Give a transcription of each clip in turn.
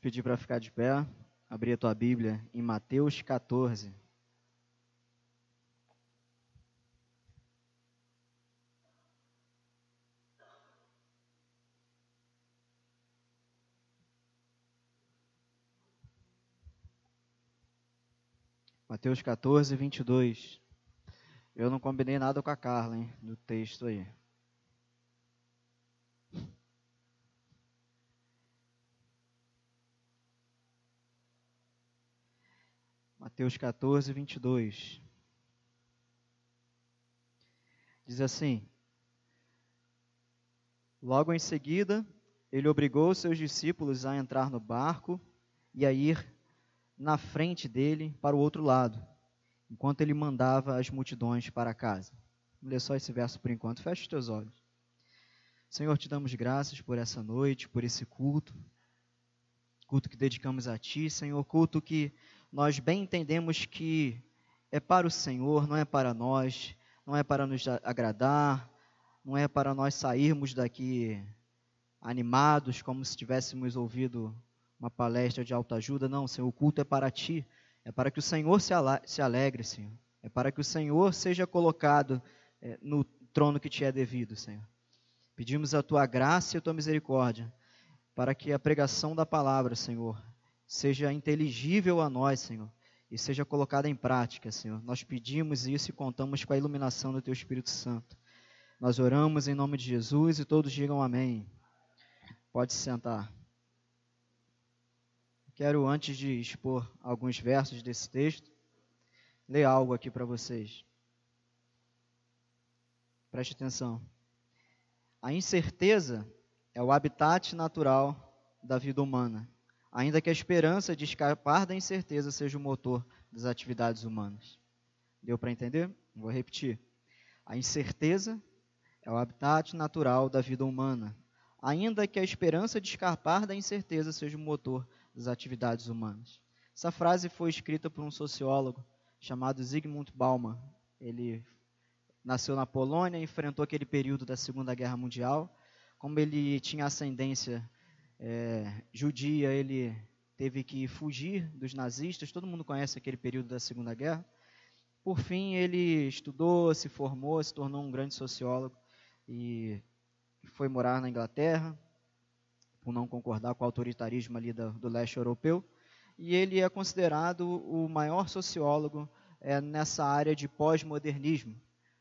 te pedir para ficar de pé, abrir a tua Bíblia em Mateus 14. Mateus 14, 22. Eu não combinei nada com a Carla, hein, do texto aí. Mateus 14, 22. Diz assim: Logo em seguida, ele obrigou seus discípulos a entrar no barco e a ir na frente dele para o outro lado, enquanto ele mandava as multidões para casa. Vamos ler só esse verso por enquanto. Feche os teus olhos. Senhor, te damos graças por essa noite, por esse culto. Culto que dedicamos a Ti, Senhor. Culto que nós bem entendemos que é para o Senhor, não é para nós, não é para nos agradar, não é para nós sairmos daqui animados, como se tivéssemos ouvido uma palestra de autoajuda. Não, Senhor, o culto é para ti. É para que o Senhor se alegre, Senhor. É para que o Senhor seja colocado é, no trono que te é devido, Senhor. Pedimos a tua graça e a tua misericórdia para que a pregação da palavra, Senhor, seja inteligível a nós, Senhor, e seja colocada em prática, Senhor. Nós pedimos isso e contamos com a iluminação do teu Espírito Santo. Nós oramos em nome de Jesus e todos digam amém. Pode se sentar. Quero, antes de expor alguns versos desse texto, ler algo aqui para vocês. Preste atenção. A incerteza é o habitat natural da vida humana, ainda que a esperança de escapar da incerteza seja o motor das atividades humanas. Deu para entender? Vou repetir. A incerteza é o habitat natural da vida humana, ainda que a esperança de escapar da incerteza seja o motor das atividades humanas. Essa frase foi escrita por um sociólogo chamado Zygmunt Bauman. Ele nasceu na Polônia, enfrentou aquele período da Segunda Guerra Mundial. Como ele tinha ascendência é, judia, ele teve que fugir dos nazistas. Todo mundo conhece aquele período da Segunda Guerra. Por fim, ele estudou, se formou, se tornou um grande sociólogo e foi morar na Inglaterra por não concordar com o autoritarismo ali do, do leste europeu. E ele é considerado o maior sociólogo é, nessa área de pós-modernismo.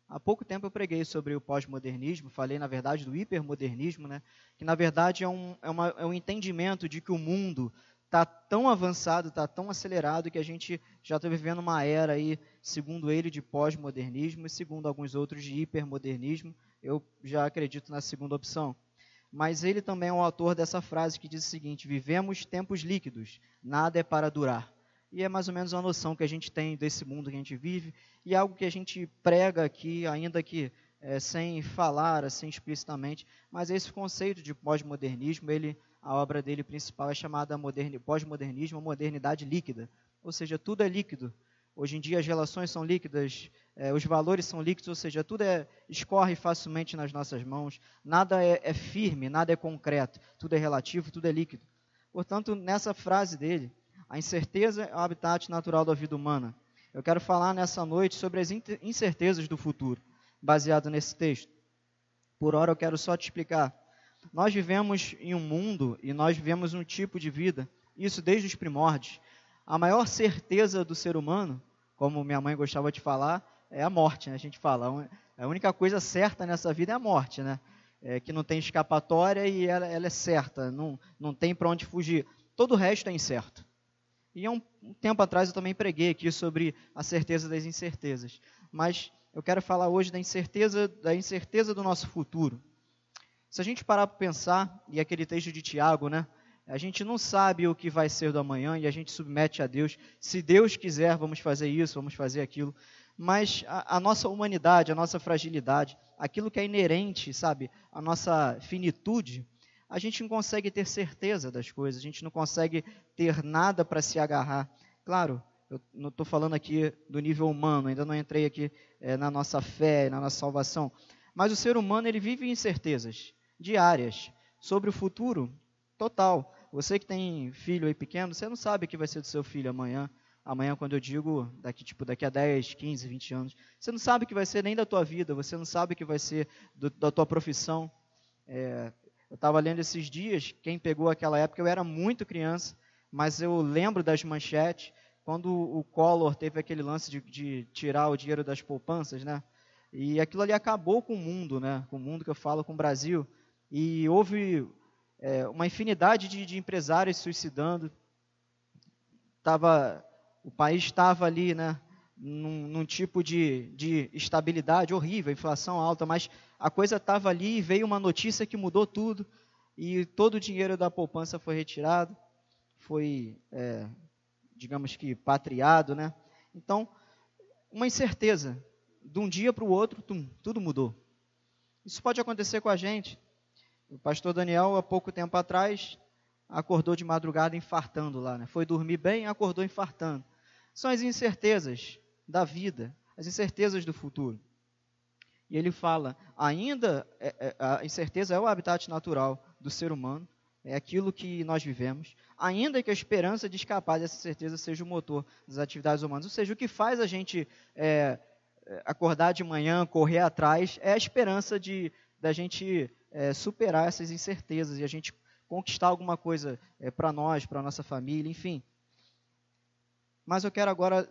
Há pouco tempo eu preguei sobre o pós-modernismo, falei, na verdade, do hipermodernismo, né? que, na verdade, é um, é, uma, é um entendimento de que o mundo está tão avançado, está tão acelerado, que a gente já está vivendo uma era, aí, segundo ele, de pós-modernismo e, segundo alguns outros, de hipermodernismo. Eu já acredito na segunda opção mas ele também é o autor dessa frase que diz o seguinte: Vivemos tempos líquidos, nada é para durar. E é mais ou menos uma noção que a gente tem desse mundo que a gente vive e algo que a gente prega aqui, ainda que é, sem falar assim explicitamente, mas esse conceito de pós-modernismo, ele, a obra dele principal é chamada pós-modernismo, modernidade líquida, ou seja, tudo é líquido. Hoje em dia as relações são líquidas, é, os valores são líquidos, ou seja, tudo é, escorre facilmente nas nossas mãos, nada é, é firme, nada é concreto, tudo é relativo, tudo é líquido. Portanto, nessa frase dele, a incerteza é o habitat natural da vida humana. Eu quero falar nessa noite sobre as incertezas do futuro, baseado nesse texto. Por hora eu quero só te explicar. Nós vivemos em um mundo e nós vivemos um tipo de vida, isso desde os primórdios. A maior certeza do ser humano, como minha mãe gostava de falar, é a morte, né? A gente fala, a única coisa certa nessa vida é a morte, né? É, que não tem escapatória e ela, ela é certa, não, não tem para onde fugir. Todo o resto é incerto. E há um, tempo atrás eu também preguei aqui sobre a certeza das incertezas. Mas eu quero falar hoje da incerteza, da incerteza do nosso futuro. Se a gente parar para pensar, e aquele texto de Tiago, né? A gente não sabe o que vai ser do amanhã e a gente submete a Deus. Se Deus quiser, vamos fazer isso, vamos fazer aquilo mas a, a, nossa humanidade, a nossa fragilidade, aquilo que é inerente, sabe, a nossa finitude, a gente não consegue ter certeza das coisas, a gente não consegue ter nada para se agarrar. Claro, eu não estou falando aqui do nível humano, ainda não entrei aqui é, na nossa fé, na nossa salvação, mas o ser humano ele vive incertezas diárias sobre o futuro total. você que tem filho aí pequeno, você não sabe o que vai ser do seu filho amanhã. Amanhã, quando eu digo daqui, tipo, daqui a 10, 15, 20 anos, você não sabe o que vai ser nem da tua vida, você não sabe o que vai ser do, da tua profissão. É, eu estava lendo esses dias, quem pegou aquela época, eu era muito criança, mas eu lembro das manchetes, quando o Collor teve aquele lance de, de tirar o dinheiro das poupanças, né? E aquilo ali acabou com o mundo, né? Com o mundo que eu falo, com o Brasil. E houve é, uma infinidade de, de, empresários suicidando. Tava, o país estava ali, né? Num, num, tipo de, de estabilidade horrível, inflação alta, mas a coisa estava ali e veio uma notícia que mudou tudo e todo o dinheiro da poupança foi retirado, foi, é, digamos que, patriado, né? Então, uma incerteza de um dia para o outro, tum, tudo mudou. Isso pode acontecer com a gente. O pastor Daniel, há pouco tempo atrás, acordou de madrugada infartando lá. Né? Foi dormir bem acordou infartando. São as incertezas da vida, as incertezas do futuro. E ele fala: ainda é, é, a incerteza é o habitat natural do ser humano, é aquilo que nós vivemos, ainda que a esperança de escapar dessa certeza seja o motor das atividades humanas. Ou seja, o que faz a gente é, acordar de manhã, correr atrás, é a esperança de da gente é, superar essas incertezas e a gente conquistar alguma coisa é, para nós, para nossa família, enfim. Mas eu quero agora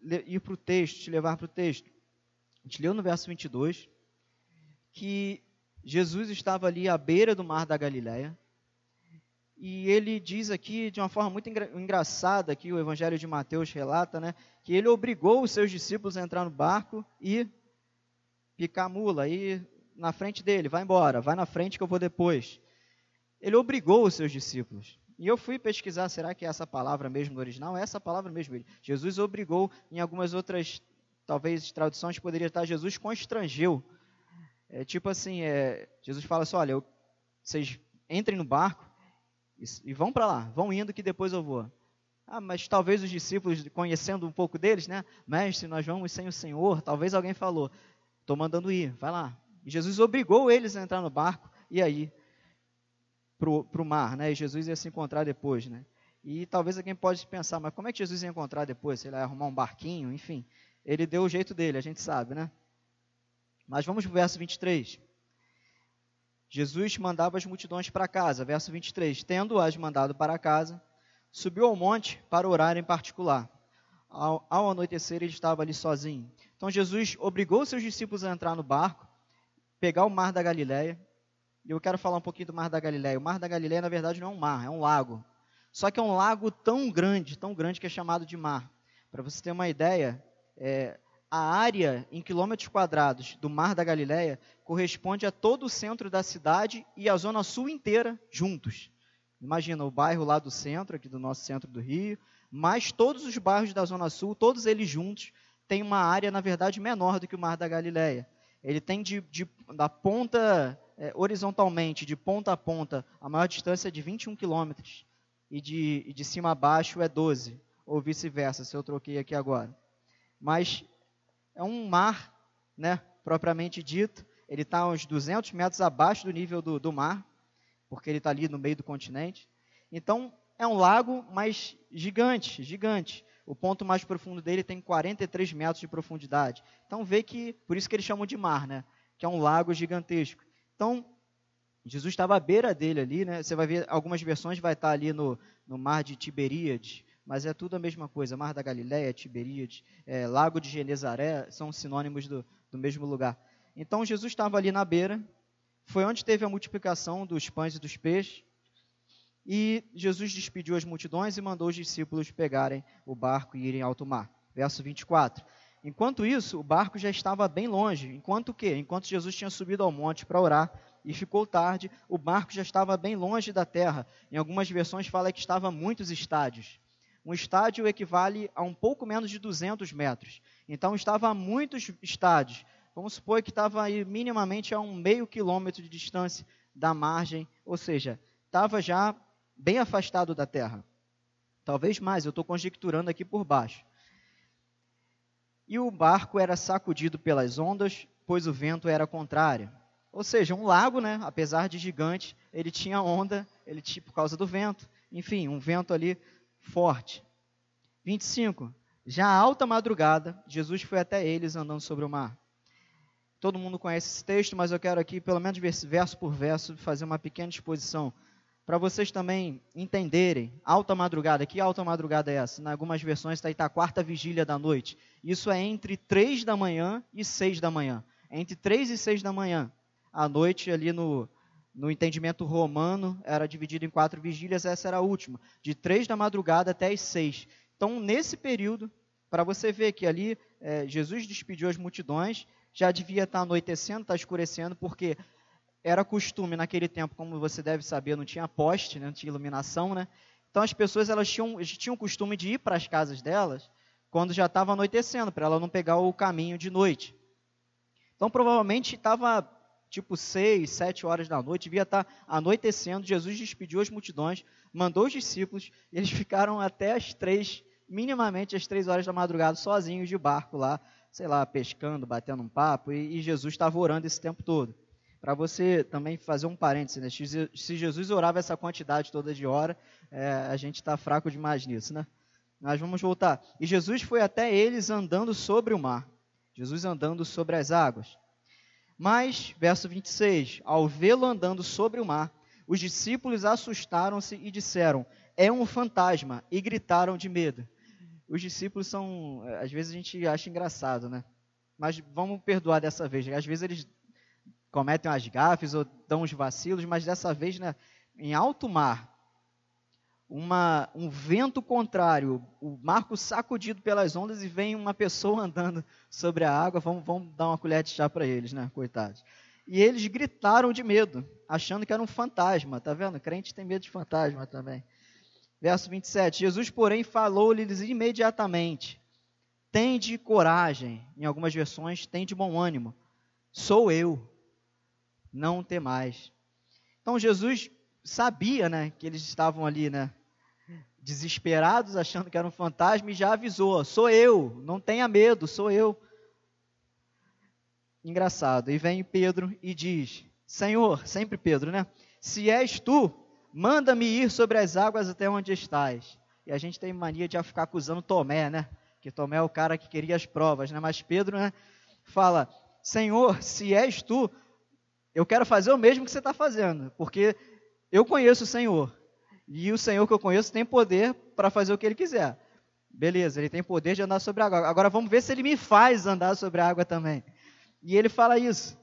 ir para o texto, te levar para o texto. A gente leu no verso 22 que Jesus estava ali à beira do mar da Galileia e ele diz aqui de uma forma muito engra engraçada que o Evangelho de Mateus relata, né, que ele obrigou os seus discípulos a entrar no barco e picar mula, aí na frente dele, vai embora, vai na frente que eu vou depois. Ele obrigou os seus discípulos. E eu fui pesquisar, será que é essa palavra mesmo no original? É essa palavra mesmo. Jesus obrigou, em algumas outras, talvez, traduções, poderia estar Jesus constrangeu. É tipo assim, é, Jesus fala assim, olha, eu, vocês entrem no barco, e, e vão para lá, vão indo que depois eu vou. Ah, mas talvez os discípulos, conhecendo um pouco deles, né? Mestre, nós vamos sem o Senhor. Talvez alguém falou, estou mandando ir, vai lá. E Jesus obrigou eles a entrar no barco e aí para o mar, né? E Jesus ia se encontrar depois, né? E talvez alguém pode pensar, mas como é que Jesus ia encontrar depois? Se ele ia arrumar um barquinho, enfim. Ele deu o jeito dele, a gente sabe, né? Mas vamos para o verso 23. Jesus mandava as multidões para casa. Verso 23. Tendo-as mandado para casa, subiu ao monte para orar em particular. Ao, ao, anoitecer, ele estava ali sozinho. Então, Jesus obrigou seus discípulos a entrar no barco, pegar o mar da Galileia. E eu quero falar um pouquinho do mar da Galileia. O mar da Galileia, na verdade, não é um mar, é um lago. Só que é um lago tão grande, tão grande que é chamado de mar. Para você ter uma ideia, é, a área em quilômetros quadrados do Mar da Galileia corresponde a todo o centro da cidade e a zona sul inteira juntos. Imagina o bairro lá do centro, aqui do nosso centro do Rio, mais todos os bairros da zona sul, todos eles juntos, têm uma área, na verdade, menor do que o Mar da Galileia. Ele tem de, de da ponta é, horizontalmente, de ponta a ponta, a maior distância é de 21 quilômetros, e de, de cima a baixo é 12, ou vice-versa, se eu troquei aqui agora. Mas é um mar, né, propriamente dito. Ele está uns 200 metros abaixo do nível do, do mar, porque ele está ali no meio do continente. Então, é um lago, mas gigante, gigante. O ponto mais profundo dele tem 43 metros de profundidade. Então, vê que, por isso que eles chamam de mar, né? Que é um lago gigantesco. Então, Jesus estava à beira dele ali, né? Você vai ver, algumas versões vai estar ali no, no mar de Tiberíades, mas é tudo a mesma coisa. Mar da Galileia, Tiberíades, é, Lago de Genezaré, são sinônimos do, do mesmo lugar. Então Jesus estava ali na beira, foi onde teve a multiplicação dos pães e dos peixes, e Jesus despediu as multidões e mandou os discípulos pegarem o barco e irem ao alto mar. Verso 24. Enquanto isso, o barco já estava bem longe. Enquanto o quê? Enquanto Jesus tinha subido ao monte para orar e ficou tarde, o barco já estava bem longe da terra. Em algumas versões fala que estava a muitos estádios. Um estádio equivale a um pouco menos de 200 metros. Então estava a muitos estádios. Vamos supor que estava aí minimamente a um meio quilômetro de distância da margem, ou seja, estava já bem afastado da terra. Talvez mais, eu estou conjecturando aqui por baixo. E o barco era sacudido pelas ondas, pois o vento era contrário. Ou seja, um lago, né, apesar de gigante, ele tinha onda, ele tinha por causa do vento. Enfim, um vento ali forte. 25. Já à alta madrugada, Jesus foi até eles andando sobre o mar. Todo mundo conhece esse texto, mas eu quero aqui, pelo menos verso por verso, fazer uma pequena exposição para vocês também entenderem. Alta madrugada, que alta madrugada é essa? Em algumas versões está aí tá a quarta vigília da noite. Isso é entre 3 da manhã e 6 da manhã. Entre 3 e 6 da manhã. A noite ali no, no entendimento romano era dividida em quatro vigílias, essa era a última, de 3 da madrugada até as 6. Então, nesse período, para você ver que ali é, Jesus despediu as multidões, já devia estar tá anoitecendo, está escurecendo, porque era costume naquele tempo, como você deve saber, não tinha poste, né, não tinha iluminação, né? Então as pessoas elas tinham, tinham o costume de ir para as casas delas quando já estava anoitecendo, para ela não pegar o caminho de noite. Então provavelmente estava tipo seis, sete horas da noite, devia estar anoitecendo. Jesus despediu as multidões, mandou os discípulos, e eles ficaram até as três, minimamente as três horas da madrugada, sozinhos de barco lá, sei lá, pescando, batendo um papo, e, e Jesus estava orando esse tempo todo. Para você também fazer um parênteses, né? se Jesus orava essa quantidade toda de hora, é, a gente está fraco demais nisso, né? Mas vamos voltar. E Jesus foi até eles andando sobre o mar. Jesus andando sobre as águas. Mas, verso 26, ao vê-lo andando sobre o mar, os discípulos assustaram-se e disseram: É um fantasma, e gritaram de medo. Os discípulos são, às vezes a gente acha engraçado, né? Mas vamos perdoar dessa vez. Às vezes eles cometem as gafes ou dão os vacilos, mas dessa vez, né, em alto mar, uma, um vento contrário, o marco sacudido pelas ondas e vem uma pessoa andando sobre a água, vamos, vamos dar uma colher de chá para eles, né, coitados. E eles gritaram de medo, achando que era um fantasma, tá vendo? crente tem medo de fantasma também. Verso 27, Jesus, porém, falou-lhes imediatamente, tende coragem, em algumas versões, tende bom ânimo, sou eu, não temais. Então Jesus sabia, né, que eles estavam ali, né, desesperados, achando que era um fantasma e já avisou: "Sou eu, não tenha medo, sou eu". Engraçado. E vem Pedro e diz: "Senhor, sempre Pedro, né? Se és tu, manda-me ir sobre as águas até onde estás". E a gente tem mania de ficar acusando Tomé, né? Que Tomé é o cara que queria as provas, né? Mas Pedro, né, fala: "Senhor, se és tu, eu quero fazer o mesmo que você está fazendo, porque eu conheço o Senhor. E o Senhor que eu conheço tem poder para fazer o que ele quiser. Beleza, ele tem poder de andar sobre a água. Agora vamos ver se ele me faz andar sobre a água também. E ele fala isso.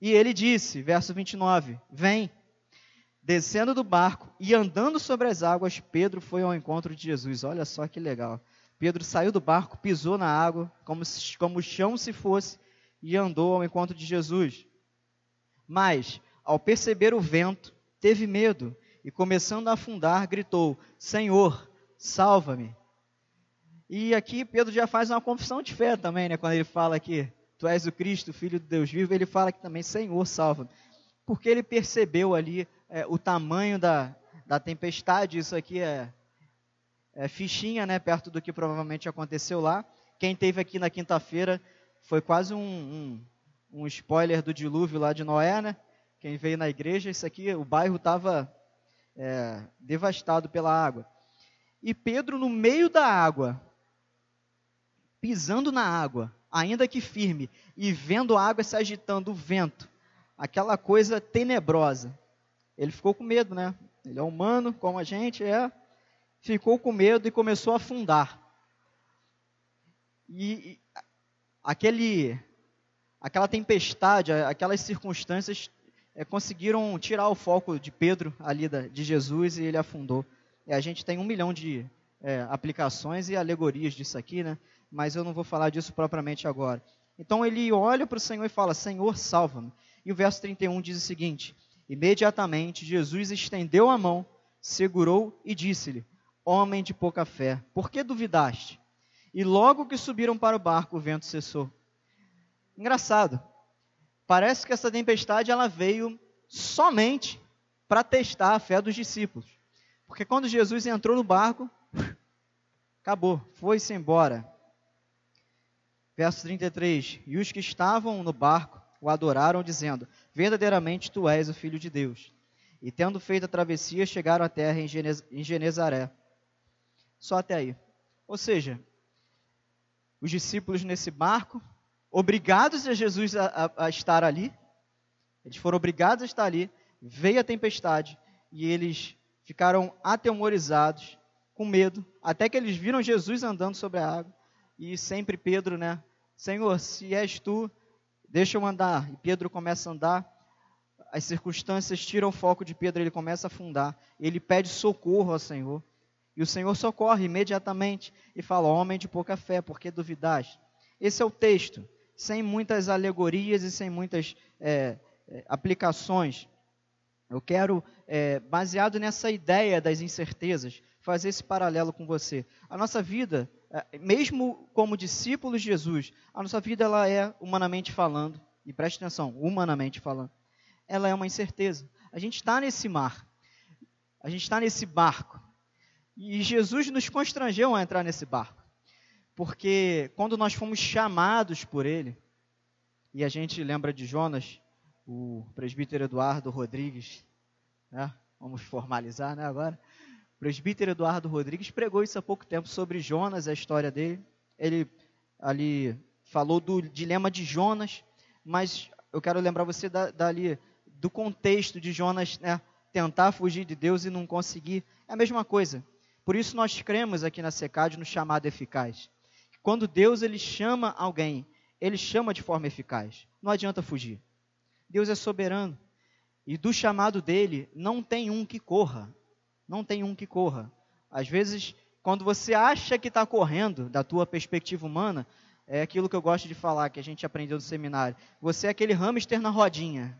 E ele disse, verso 29, Vem. Descendo do barco e andando sobre as águas, Pedro foi ao encontro de Jesus. Olha só que legal. Pedro saiu do barco, pisou na água, como, se, como o chão se fosse, e andou ao encontro de Jesus. Mas, ao perceber o vento, teve medo e, começando a afundar, gritou: Senhor, salva-me. E aqui Pedro já faz uma confissão de fé também, né? Quando ele fala que tu és o Cristo, filho de Deus vivo, ele fala que também, Senhor, salva-me. Porque ele percebeu ali é, o tamanho da, da tempestade, isso aqui é, é fichinha, né? Perto do que provavelmente aconteceu lá. Quem teve aqui na quinta-feira foi quase um, um um spoiler do dilúvio lá de Noé, né? Quem veio na igreja, isso aqui, o bairro estava é, devastado pela água. E Pedro, no meio da água, pisando na água, ainda que firme, e vendo a água se agitando, o vento, aquela coisa tenebrosa. Ele ficou com medo, né? Ele é humano, como a gente é. Ficou com medo e começou a afundar. E, e aquele aquela tempestade, aquelas circunstâncias é, conseguiram tirar o foco de Pedro ali da, de Jesus e ele afundou. E a gente tem um milhão de é, aplicações e alegorias disso aqui, né? Mas eu não vou falar disso propriamente agora. Então ele olha para o Senhor e fala: Senhor, salva-me. E o verso 31 diz o seguinte: Imediatamente Jesus estendeu a mão, segurou e disse-lhe: Homem de pouca fé, por que duvidaste? E logo que subiram para o barco, o vento cessou. Engraçado. Parece que essa tempestade ela veio somente para testar a fé dos discípulos. Porque quando Jesus entrou no barco, acabou, foi-se embora. Verso 33: E os que estavam no barco o adoraram, dizendo: Verdadeiramente tu és o Filho de Deus. E tendo feito a travessia, chegaram à terra em Genezaré. Só até aí. Ou seja, os discípulos nesse barco, obrigados a Jesus a, a, a estar ali, eles foram obrigados a estar ali, veio a tempestade e eles ficaram atemorizados, com medo, até que eles viram Jesus andando sobre a água. E sempre Pedro, né? Senhor, se és tu, deixa eu andar. E Pedro começa a andar. As circunstâncias tiram o foco de Pedro, ele começa a afundar. Ele pede socorro ao Senhor. E o Senhor socorre imediatamente e fala: Homem de pouca fé, por que duvidaste? Esse é o texto, sem muitas alegorias e sem muitas é, é, aplicações. Eu quero, é, baseado nessa ideia das incertezas, fazer esse paralelo com você. A nossa vida, é, mesmo como discípulos de Jesus, a nossa vida ela é, humanamente falando, e preste atenção, humanamente falando, ela é uma incerteza. A gente está nesse mar, a gente está nesse barco, e Jesus nos constrangeu a entrar nesse barco, porque quando nós fomos chamados por Ele, e a gente lembra de Jonas, o presbítero Eduardo Rodrigues, né? vamos formalizar né, agora, o presbítero Eduardo Rodrigues pregou isso há pouco tempo sobre Jonas, a história dele. Ele ali falou do dilema de Jonas, mas eu quero lembrar você da, dali do contexto de Jonas né, tentar fugir de Deus e não conseguir. É a mesma coisa. Por isso nós cremos aqui na SECAD no chamado eficaz. Quando Deus ele chama alguém, ele chama de forma eficaz. Não adianta fugir. Deus é soberano. E do chamado dele não tem um que corra não tem um que corra. Às vezes, quando você acha que está correndo, da tua perspectiva humana, é aquilo que eu gosto de falar, que a gente aprendeu no seminário. Você é aquele hamster na rodinha.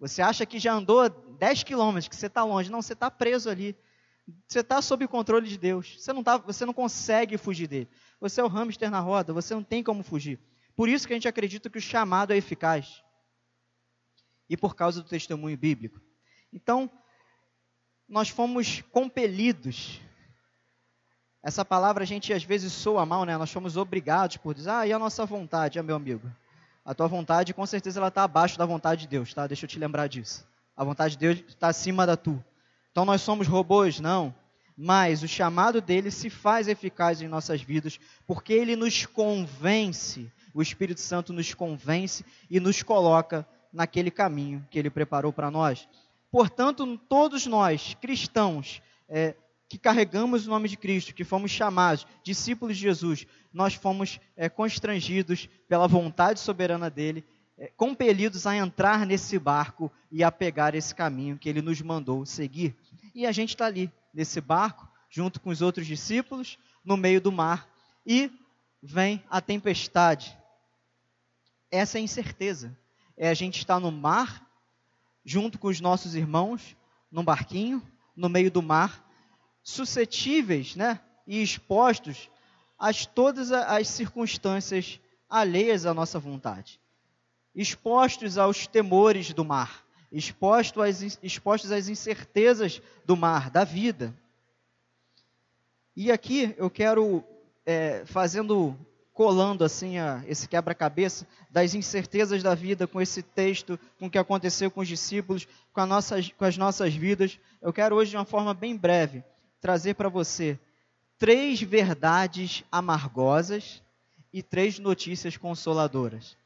Você acha que já andou 10 quilômetros, que você está longe. Não, você está preso ali. Você está sob o controle de Deus. Você não, tá, você não consegue fugir dele. Você é o hamster na roda, você não tem como fugir. Por isso que a gente acredita que o chamado é eficaz. E por causa do testemunho bíblico. Então, nós fomos compelidos. Essa palavra a gente às vezes soa mal, né? Nós fomos obrigados por dizer, ah, e a nossa vontade, é meu amigo? A tua vontade, com certeza, ela está abaixo da vontade de Deus, tá? Deixa eu te lembrar disso. A vontade de Deus está acima da tua. Então nós somos robôs? Não. Mas o chamado dele se faz eficaz em nossas vidas, porque ele nos convence, o Espírito Santo nos convence e nos coloca naquele caminho que ele preparou para nós. Portanto, todos nós, cristãos, é, que carregamos o nome de Cristo, que fomos chamados discípulos de Jesus, nós fomos é, constrangidos pela vontade soberana dele, compelidos a entrar nesse barco e a pegar esse caminho que ele nos mandou seguir. E a gente está ali, nesse barco, junto com os outros discípulos, no meio do mar, e vem a tempestade. Essa é a incerteza. É a gente estar no mar junto com os nossos irmãos, num barquinho, no meio do mar, suscetíveis né, e expostos a todas as circunstâncias alheias à nossa vontade, expostos aos temores do mar, expostos às, expostos às incertezas do mar, da vida. E aqui eu quero, é, fazendo colando assim a, esse quebra-cabeça das incertezas da vida com esse texto, com o que aconteceu com os discípulos, com, com as nossas vidas. Eu quero hoje, de uma forma bem breve, trazer para você três verdades amargosas e três notícias consoladoras.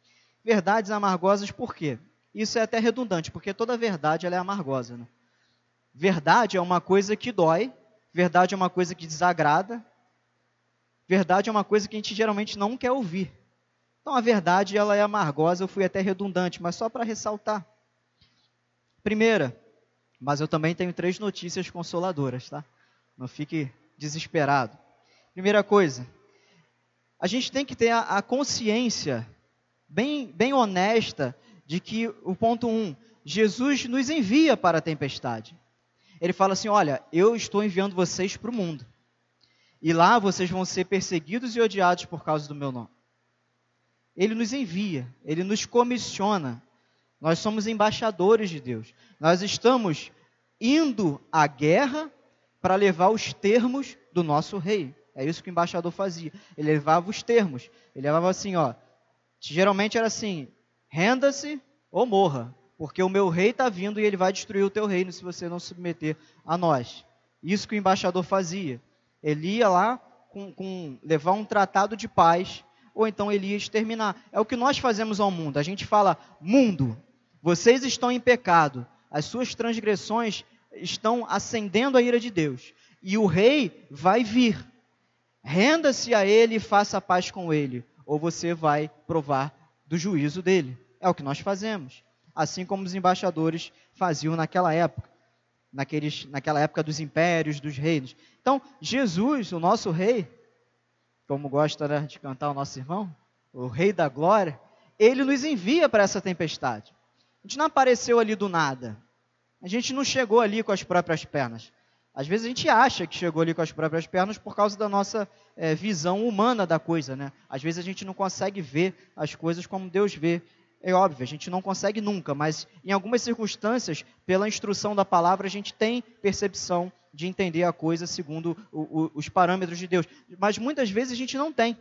Verdades amargosas por quê? Isso é até redundante, porque toda verdade é amargosa. Né? Verdade é uma coisa que dói, verdade é uma coisa que desagrada, Verdade é uma coisa que a gente geralmente não quer ouvir. Então a verdade ela é amargosa, eu fui até redundante, mas só para ressaltar. Primeira, mas eu também tenho três notícias consoladoras, tá? Não fique desesperado. Primeira coisa, a gente tem que ter a, a consciência bem, bem honesta de que o ponto um, Jesus nos envia para a tempestade. Ele fala assim: Olha, eu estou enviando vocês para o mundo. E lá vocês vão ser perseguidos e odiados por causa do meu nome. Ele nos envia, ele nos comissiona. Nós somos embaixadores de Deus. Nós estamos indo à guerra para levar os termos do nosso rei. É isso que o embaixador fazia. Ele levava os termos. Ele levava assim, ó. Geralmente era assim: renda-se ou morra, porque o meu rei está vindo e ele vai destruir o teu reino se você não se submeter a nós. Isso que o embaixador fazia. Ele ia lá com, com levar um tratado de paz, ou então ele ia exterminar. É o que nós fazemos ao mundo. A gente fala, mundo, vocês estão em pecado, as suas transgressões estão acendendo a ira de Deus, e o rei vai vir. Renda-se a ele e faça paz com ele, ou você vai provar do juízo dele. É o que nós fazemos, assim como os embaixadores faziam naquela época, naqueles, naquela época dos impérios, dos reinos. Então, Jesus, o nosso rei, como gosta né, de cantar o nosso irmão, o rei da glória, ele nos envia para essa tempestade. A gente não apareceu ali do nada. A gente não chegou ali com as próprias pernas. Às vezes a gente acha que chegou ali com as próprias pernas por causa da nossa é, visão humana da coisa, né? Às vezes a gente não consegue ver as coisas como Deus vê. É óbvio, a gente não consegue nunca, mas em algumas circunstâncias, pela instrução da palavra, a gente tem percepção de entender a coisa segundo o, o, os parâmetros de Deus. Mas muitas vezes a gente não tem.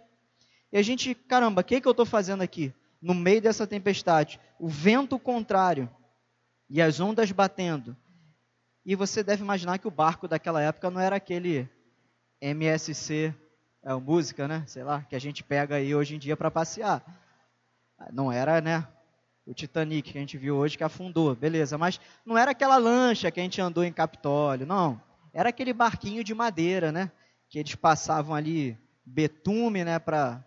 E a gente, caramba, o que, que eu estou fazendo aqui? No meio dessa tempestade, o vento contrário e as ondas batendo, e você deve imaginar que o barco daquela época não era aquele MSC, é, música, né? Sei lá, que a gente pega aí hoje em dia para passear. Não era, né? O Titanic que a gente viu hoje que afundou, beleza. Mas não era aquela lancha que a gente andou em Capitólio, não. Era aquele barquinho de madeira, né? Que eles passavam ali betume, né? Para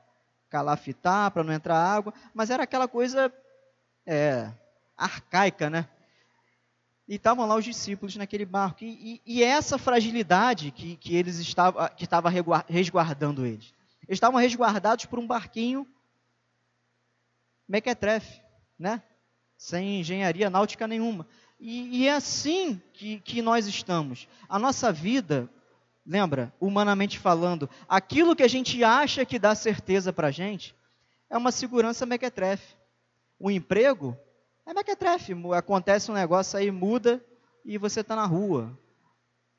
calafitar, para não entrar água. Mas era aquela coisa é, arcaica, né? E estavam lá os discípulos naquele barco. E, e, e essa fragilidade que, que eles estavam, que estava resguardando eles. Eles estavam resguardados por um barquinho mequetrefe, né? Sem engenharia náutica nenhuma. E, e é assim que, que nós estamos. A nossa vida, lembra, humanamente falando, aquilo que a gente acha que dá certeza para a gente, é uma segurança mequetrefe. O emprego é mequetrefe, acontece um negócio aí, muda e você está na rua.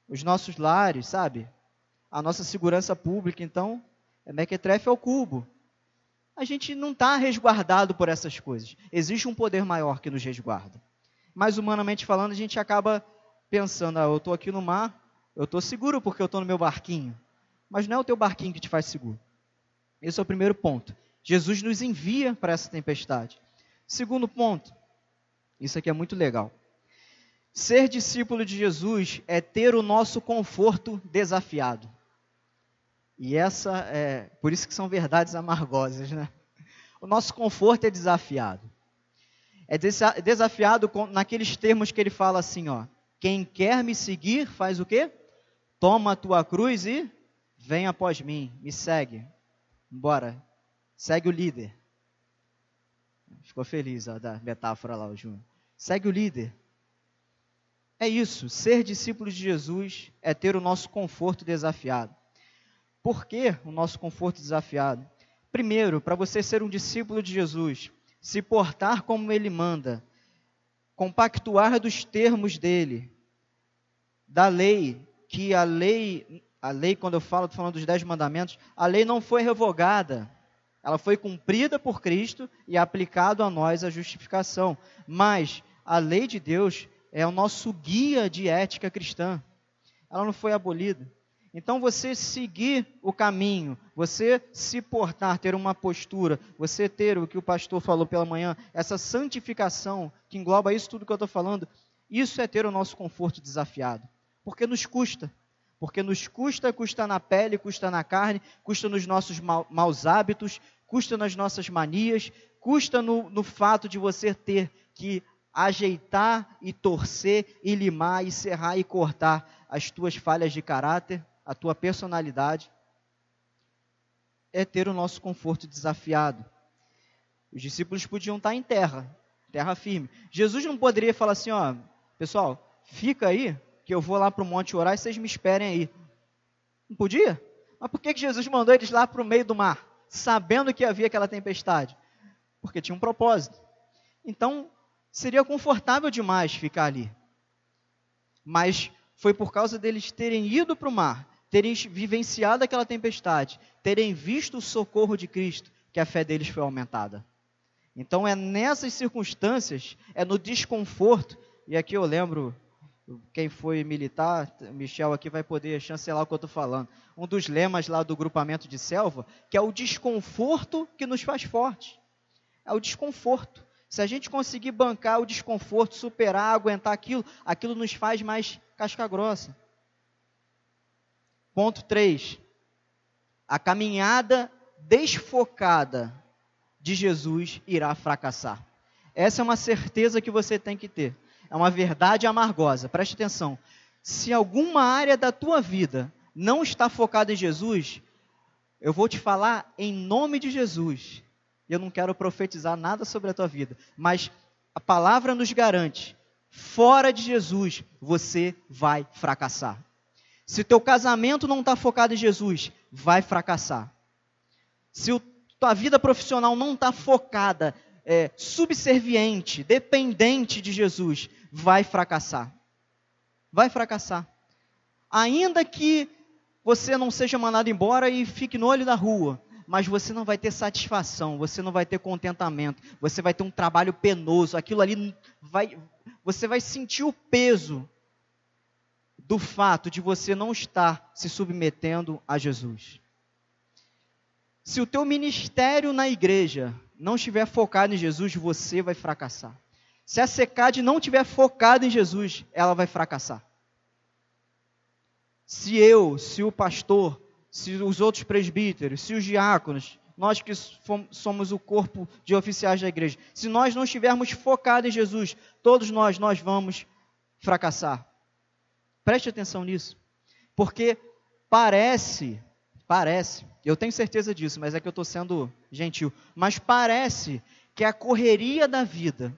Os nossos lares, sabe? A nossa segurança pública, então, é mequetrefe ao cubo. A gente não está resguardado por essas coisas. Existe um poder maior que nos resguarda. Mas, humanamente falando, a gente acaba pensando, ah, eu estou aqui no mar, eu estou seguro porque eu estou no meu barquinho. Mas não é o teu barquinho que te faz seguro. Esse é o primeiro ponto. Jesus nos envia para essa tempestade. Segundo ponto, isso aqui é muito legal. Ser discípulo de Jesus é ter o nosso conforto desafiado. E essa é, por isso que são verdades amargosas, né? O nosso conforto é desafiado. É desafiado naqueles termos que ele fala assim, ó: quem quer me seguir faz o quê? Toma a tua cruz e vem após mim, me segue. Bora. Segue o líder. Ficou feliz ó, da metáfora lá, o Júnior. Segue o líder. É isso, ser discípulo de Jesus é ter o nosso conforto desafiado. Por que o nosso conforto desafiado? Primeiro, para você ser um discípulo de Jesus, se portar como ele manda, compactuar dos termos dele, da lei, que a lei, a lei, quando eu falo, estou falando dos dez mandamentos, a lei não foi revogada. Ela foi cumprida por Cristo e aplicado a nós a justificação. Mas a lei de Deus é o nosso guia de ética cristã. Ela não foi abolida. Então, você seguir o caminho, você se portar, ter uma postura, você ter o que o pastor falou pela manhã, essa santificação que engloba isso tudo que eu estou falando, isso é ter o nosso conforto desafiado. Porque nos custa. Porque nos custa, custa na pele, custa na carne, custa nos nossos maus hábitos, custa nas nossas manias, custa no, no fato de você ter que ajeitar e torcer e limar e serrar e cortar as tuas falhas de caráter, a tua personalidade. É ter o nosso conforto desafiado. Os discípulos podiam estar em terra, terra firme. Jesus não poderia falar assim, ó, pessoal, fica aí, que eu vou lá para o monte orar e vocês me esperem aí. Não podia? Mas por que, Jesus mandou eles lá para o meio do mar? Sabendo que havia aquela tempestade? Porque tinha um propósito. Então, seria confortável demais ficar ali. Mas foi por causa deles terem ido para o mar, terem vivenciado aquela tempestade, terem visto o socorro de Cristo, que a fé deles foi aumentada. Então é nessas circunstâncias, é no desconforto, e aqui eu lembro, quem foi militar, Michel aqui vai poder chancelar o que eu estou falando, um dos lemas lá do grupamento de selva, que é o desconforto que nos faz fortes. É o desconforto. Se a gente conseguir bancar o desconforto, superar, aguentar aquilo, aquilo nos faz mais casca grossa. Ponto 3. A caminhada desfocada de Jesus irá fracassar. Essa é uma certeza que você tem que ter. É uma verdade amargosa. Preste atenção. Se alguma área da tua vida não está focada em Jesus, eu vou te falar em nome de Jesus. Eu não quero profetizar nada sobre a tua vida, mas a palavra nos garante: fora de Jesus, você vai fracassar. Se teu casamento não está focado em Jesus, vai fracassar. Se o, tua vida profissional não está focada, é, subserviente, dependente de Jesus, vai fracassar. Vai fracassar. Ainda que você não seja mandado embora e fique no olho da rua, mas você não vai ter satisfação, você não vai ter contentamento, você vai ter um trabalho penoso, aquilo ali vai, você vai sentir o peso do fato de você não estar se submetendo a Jesus. Se o teu ministério na igreja não estiver focado em Jesus, você vai fracassar. Se a secade não estiver focada em Jesus, ela vai fracassar. Se eu, se o pastor, se os outros presbíteros, se os diáconos, nós que somos o corpo de oficiais da igreja, se nós não estivermos focados em Jesus, todos nós, nós vamos fracassar. Preste atenção nisso, porque parece, parece, eu tenho certeza disso, mas é que eu estou sendo gentil, mas parece que a correria da vida,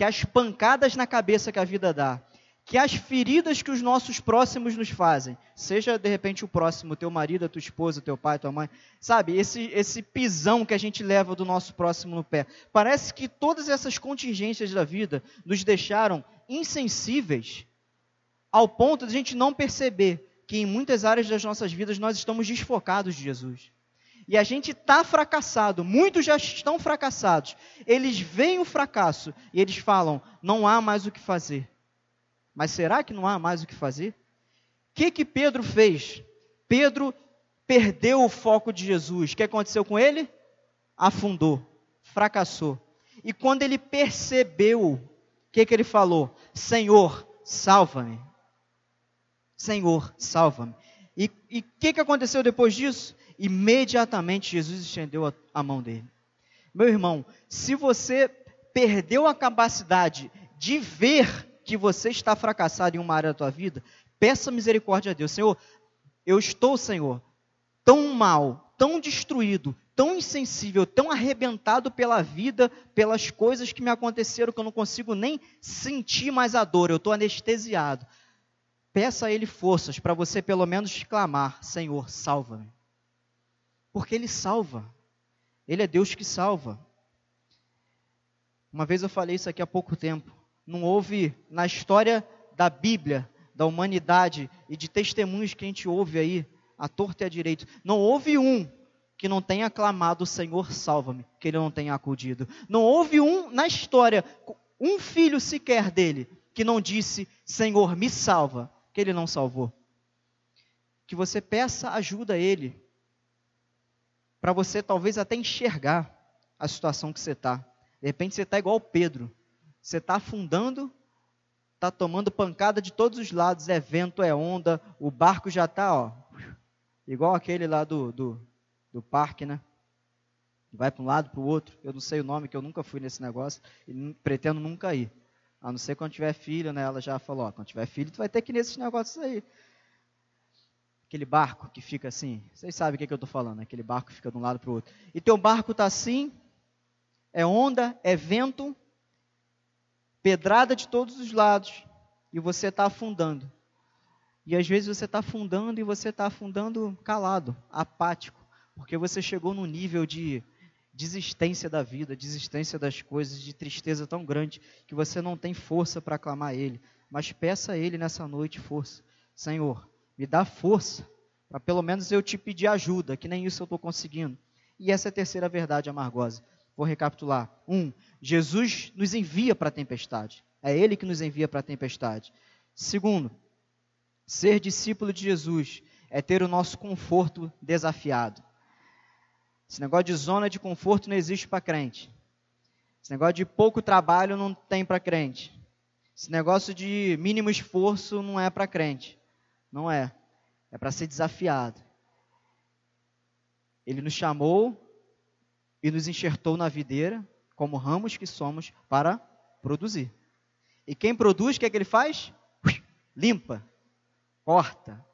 que as pancadas na cabeça que a vida dá, que as feridas que os nossos próximos nos fazem, seja de repente o próximo, teu marido, a tua esposa, teu pai, tua mãe, sabe, esse, esse pisão que a gente leva do nosso próximo no pé. Parece que todas essas contingências da vida nos deixaram insensíveis ao ponto de a gente não perceber que em muitas áreas das nossas vidas nós estamos desfocados de Jesus. E a gente está fracassado, muitos já estão fracassados. Eles veem o fracasso e eles falam: não há mais o que fazer. Mas será que não há mais o que fazer? O que, que Pedro fez? Pedro perdeu o foco de Jesus. O que aconteceu com ele? Afundou, fracassou. E quando ele percebeu, o que, que ele falou? Senhor, salva-me. Senhor, salva-me. E o que, que aconteceu depois disso? Imediatamente Jesus estendeu a, mão dele. Meu irmão, se você perdeu a capacidade de ver que você está fracassado em uma área da tua vida, peça misericórdia a Deus. Senhor, eu estou, Senhor, tão mal, tão destruído, tão insensível, tão arrebentado pela vida, pelas coisas que me aconteceram, que eu não consigo nem sentir mais a dor, eu estou anestesiado. Peça a Ele forças para você pelo menos clamar: Senhor, salva-me. Porque Ele salva. Ele é Deus que salva. Uma vez eu falei isso aqui há pouco tempo não houve na história da Bíblia, da humanidade e de testemunhos que a gente ouve aí, a torta e a direito, não houve um que não tenha clamado, Senhor, salva-me, que ele não tenha acudido. Não houve um na história, um filho sequer dele, que não disse, Senhor, me salva, que ele não salvou. Que você peça ajuda a ele, para você talvez até enxergar a situação que você está. De repente você está igual Pedro, você está afundando, está tomando pancada de todos os lados, é vento, é onda, o barco já está, ó, igual aquele lá do, do, do parque, né? Vai para um lado, para o outro. Eu não sei o nome, que eu nunca fui nesse negócio e pretendo nunca ir. A não ser quando tiver filho, né? Ela já falou, ó, quando tiver filho, tu vai ter que ir nesses negócios aí. Aquele barco que fica assim, vocês sabem o que, que eu estou falando, né? aquele barco que fica de um lado para o outro. E teu barco está assim, é onda, é vento, pedrada de todos os lados e você está afundando. E às vezes você está afundando e você está afundando calado, apático, porque você chegou num nível de desistência da vida, desistência das coisas, de tristeza tão grande que você não tem força para clamar a Ele. Mas peça a Ele nessa noite força. Senhor, me dá força para pelo menos eu te pedir ajuda, que nem isso eu estou conseguindo. E essa é a terceira verdade amargosa. Vou recapitular. Um, Jesus nos envia para a tempestade. É Ele que nos envia para a tempestade. Segundo, ser discípulo de Jesus é ter o nosso conforto desafiado. Esse negócio de zona de conforto não existe para crente. Esse negócio de pouco trabalho não tem para crente. Esse negócio de mínimo esforço não é para crente. Não é. É para ser desafiado. Ele nos chamou e nos enxertou na videira, como ramos que somos, para produzir. E quem produz, o que é que ele faz? Limpa, corta,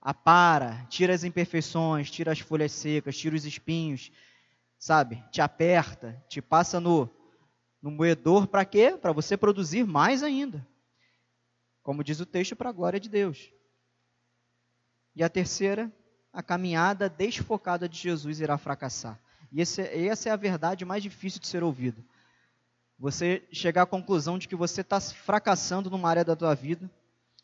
apara, tira as imperfeições, tira as folhas secas, tira os espinhos, sabe? Te aperta, te passa no, no moedor para quê? Para você produzir mais ainda. Como diz o texto, para a glória de Deus. E a terceira, a caminhada desfocada de Jesus irá fracassar. E esse, essa é a verdade mais difícil de ser ouvida. Você chegar à conclusão de que você está fracassando numa área da tua vida,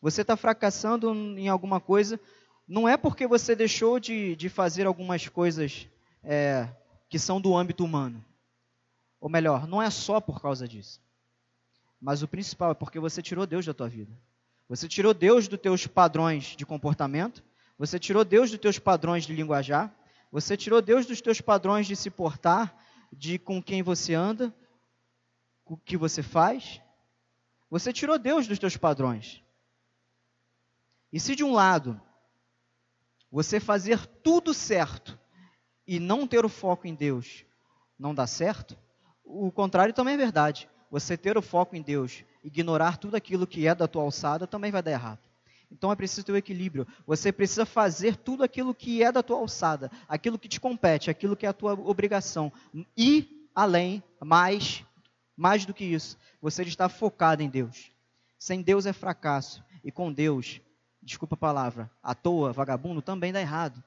você está fracassando em alguma coisa, não é porque você deixou de, de fazer algumas coisas é, que são do âmbito humano. Ou melhor, não é só por causa disso. Mas o principal é porque você tirou Deus da tua vida. Você tirou Deus dos teus padrões de comportamento, você tirou Deus dos teus padrões de linguajar, você tirou Deus dos teus padrões de se portar, de com quem você anda, o que você faz. Você tirou Deus dos teus padrões. E se de um lado você fazer tudo certo e não ter o foco em Deus não dá certo, o contrário também é verdade. Você ter o foco em Deus, ignorar tudo aquilo que é da tua alçada também vai dar errado. Então é preciso ter o um equilíbrio. Você precisa fazer tudo aquilo que é da tua alçada, aquilo que te compete, aquilo que é a tua obrigação. E além, mais, mais do que isso, você está focado em Deus. Sem Deus é fracasso. E com Deus, desculpa a palavra, à toa, vagabundo, também dá errado.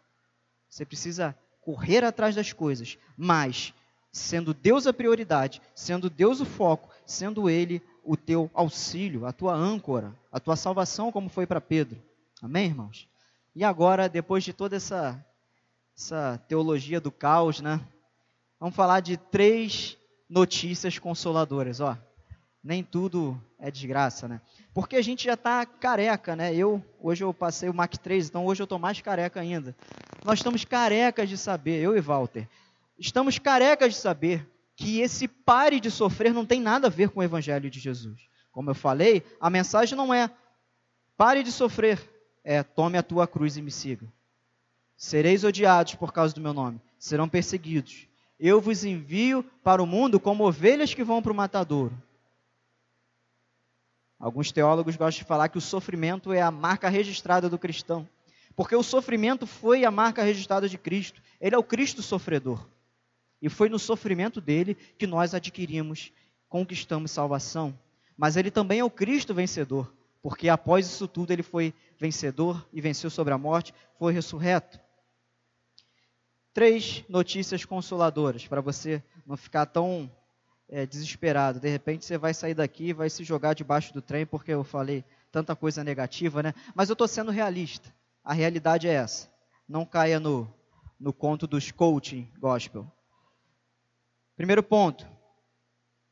Você precisa correr atrás das coisas, mas sendo Deus a prioridade, sendo Deus o foco, sendo Ele o teu auxílio, a tua âncora, a tua salvação, como foi para Pedro. Amém, irmãos? E agora, depois de toda essa, essa teologia do caos, né? Vamos falar de três notícias consoladoras, ó. Nem tudo é desgraça, né? Porque a gente já está careca, né? Eu, hoje eu passei o Mac 3, então hoje eu estou mais careca ainda. Nós estamos carecas de saber, eu e Walter, estamos carecas de saber que esse pare de sofrer não tem nada a ver com o Evangelho de Jesus. Como eu falei, a mensagem não é pare de sofrer, é tome a tua cruz e me siga. Sereis odiados por causa do meu nome, serão perseguidos. Eu vos envio para o mundo como ovelhas que vão para o matadouro. Alguns teólogos gostam de falar que o sofrimento é a marca registrada do cristão, porque o sofrimento foi a marca registrada de Cristo. Ele é o Cristo sofredor. E foi no sofrimento dele que nós adquirimos, conquistamos salvação. Mas ele também é o Cristo vencedor, porque após isso tudo ele foi vencedor e venceu sobre a morte, foi ressurreto. Três notícias consoladoras para você não ficar tão é, desesperado. De repente você vai sair daqui e vai se jogar debaixo do trem porque eu falei tanta coisa negativa, né? Mas eu estou sendo realista. A realidade é essa. Não caia no, no conto dos coaching gospel. Primeiro ponto.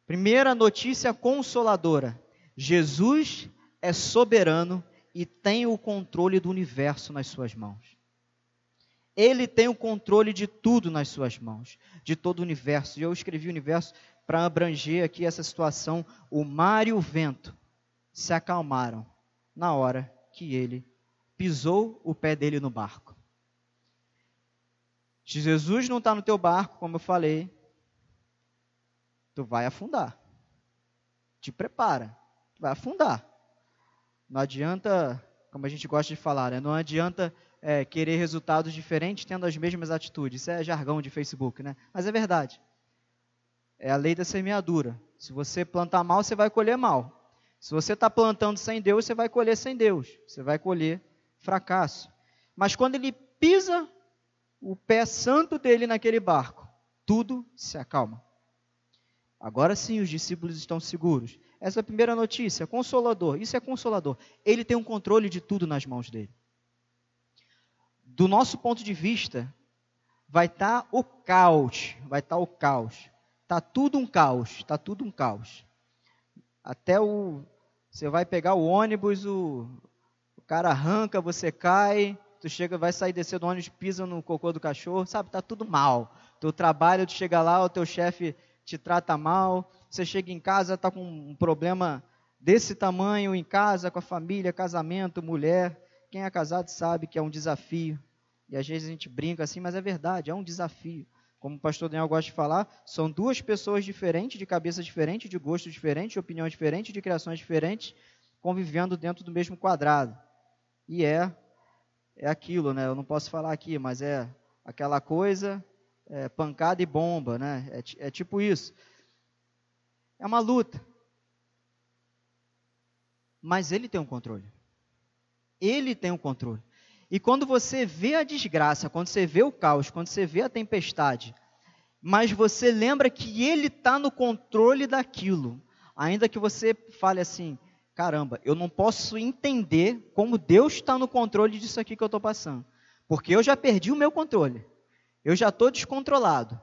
Primeira notícia consoladora: Jesus é soberano e tem o controle do universo nas suas mãos. Ele tem o controle de tudo nas suas mãos, de todo o universo. E eu escrevi o universo para abranger aqui essa situação. O mar e o vento se acalmaram na hora que ele pisou o pé dele no barco. Se Jesus não está no teu barco, como eu falei, tu vai afundar. Te prepara, tu vai afundar. Não adianta, como a gente gosta de falar, né? não adianta é, querer resultados diferentes tendo as mesmas atitudes. Isso é jargão de Facebook, né? Mas é verdade. É a lei da semeadura. Se você plantar mal, você vai colher mal. Se você está plantando sem Deus, você vai colher sem Deus. Você vai colher fracasso. Mas quando ele pisa o pé santo dele naquele barco, tudo se acalma. Agora sim os discípulos estão seguros. Essa é a primeira notícia, consolador. Isso é consolador. Ele tem um controle de tudo nas mãos dele. Do nosso ponto de vista, vai estar tá o caos, vai estar tá o caos. Tá tudo um caos, tá tudo um caos. Até o você vai pegar o ônibus, o, o cara arranca, você cai, tu chega, vai sair descer do ônibus, pisa no cocô do cachorro, sabe? Tá tudo mal. Teu trabalho, tu chega lá, o teu chefe te trata mal, você chega em casa, tá com um problema desse tamanho em casa, com a família, casamento, mulher. Quem é casado sabe que é um desafio. E às vezes a gente brinca assim, mas é verdade, é um desafio. Como o pastor Daniel gosta de falar, são duas pessoas diferentes, de cabeça diferente, de gosto diferente, de opinião diferente, de criações diferentes, convivendo dentro do mesmo quadrado. E é é aquilo, né? Eu não posso falar aqui, mas é aquela coisa, é, pancada e bomba, né? É, é tipo isso. É uma luta. Mas ele tem o um controle. Ele tem o um controle. E quando você vê a desgraça, quando você vê o caos, quando você vê a tempestade, mas você lembra que Ele está no controle daquilo, ainda que você fale assim: caramba, eu não posso entender como Deus está no controle disso aqui que eu estou passando, porque eu já perdi o meu controle, eu já estou descontrolado,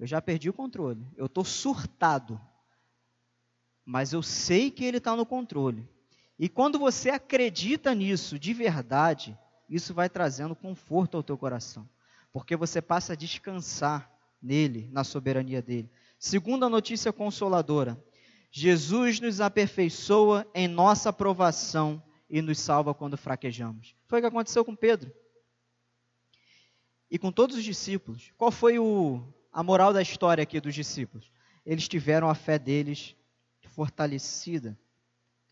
eu já perdi o controle, eu estou surtado, mas eu sei que Ele está no controle. E quando você acredita nisso de verdade, isso vai trazendo conforto ao teu coração, porque você passa a descansar nele, na soberania dele. Segunda notícia consoladora: Jesus nos aperfeiçoa em nossa aprovação e nos salva quando fraquejamos. Foi o que aconteceu com Pedro. E com todos os discípulos. Qual foi o, a moral da história aqui dos discípulos? Eles tiveram a fé deles fortalecida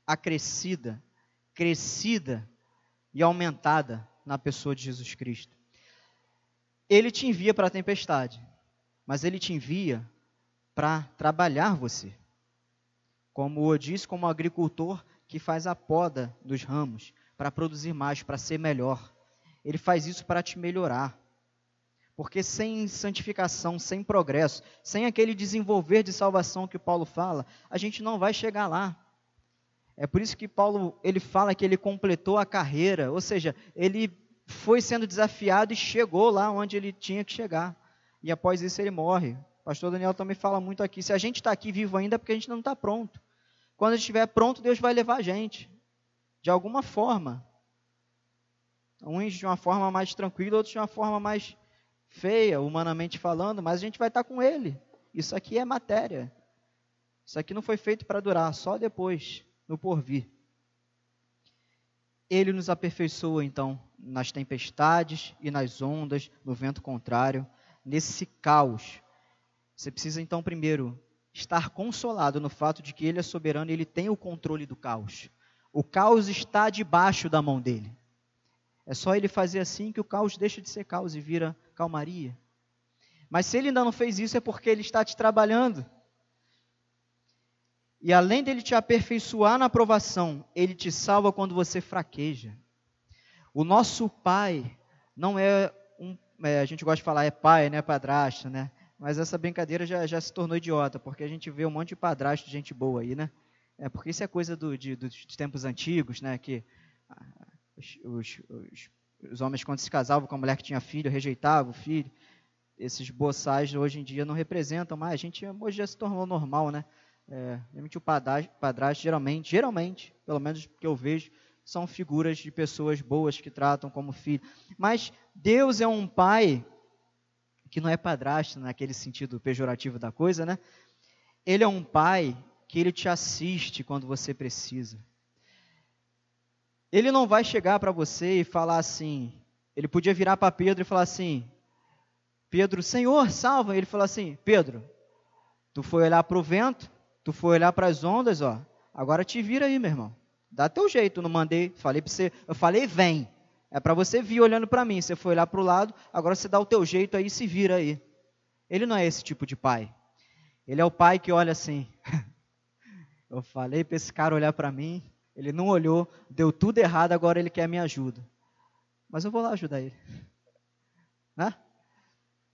acrescida, crescida e aumentada na pessoa de Jesus Cristo. Ele te envia para a tempestade, mas ele te envia para trabalhar você. Como eu disse, como agricultor que faz a poda dos ramos para produzir mais, para ser melhor. Ele faz isso para te melhorar. Porque sem santificação, sem progresso, sem aquele desenvolver de salvação que Paulo fala, a gente não vai chegar lá. É por isso que Paulo ele fala que ele completou a carreira, ou seja, ele foi sendo desafiado e chegou lá onde ele tinha que chegar. E após isso ele morre. O pastor Daniel também fala muito aqui. Se a gente está aqui vivo ainda é porque a gente não está pronto. Quando a gente estiver pronto, Deus vai levar a gente. De alguma forma. Uns de uma forma mais tranquila, outros de uma forma mais feia, humanamente falando, mas a gente vai estar com Ele. Isso aqui é matéria. Isso aqui não foi feito para durar, só depois no porvir. Ele nos aperfeiçoa, então, nas tempestades e nas ondas, no vento contrário, nesse caos. Você precisa, então, primeiro, estar consolado no fato de que Ele é soberano e Ele tem o controle do caos. O caos está debaixo da mão dele. É só ele fazer assim que o caos deixa de ser caos e vira calmaria. Mas se ele ainda não fez isso, é porque ele está te trabalhando. E além dele te aperfeiçoar na aprovação, ele te salva quando você fraqueja. O nosso pai não é um. É, a gente gosta de falar é pai, né? Padrasto, né? Mas essa brincadeira já, já se tornou idiota, porque a gente vê um monte de padrasto de gente boa aí, né? É, porque isso é coisa do, de, dos tempos antigos, né? Que os, os, os, os, homens, quando se casavam com a mulher que tinha filho, rejeitavam o filho. Esses boçais hoje em dia não representam mais. A gente hoje já se tornou normal, né? É, o padrasto, padrasto, geralmente, geralmente, pelo menos que eu vejo, são figuras de pessoas boas que tratam como filho. Mas Deus é um pai que não é padrasto naquele sentido pejorativo da coisa, né? Ele é um pai que ele te assiste quando você precisa. Ele não vai chegar para você e falar assim. Ele podia virar para Pedro e falar assim: Pedro, Senhor, salva. Ele falou assim: Pedro, tu foi olhar para o vento, Tu foi olhar para as ondas, ó. Agora te vira aí, meu irmão. Dá teu jeito. Não mandei, falei para você. Eu falei, vem. É para você vir olhando para mim. Você foi olhar para o lado, agora você dá o teu jeito aí e se vira aí. Ele não é esse tipo de pai. Ele é o pai que olha assim. Eu falei para esse cara olhar para mim, ele não olhou, deu tudo errado, agora ele quer minha ajuda. Mas eu vou lá ajudar ele. Né?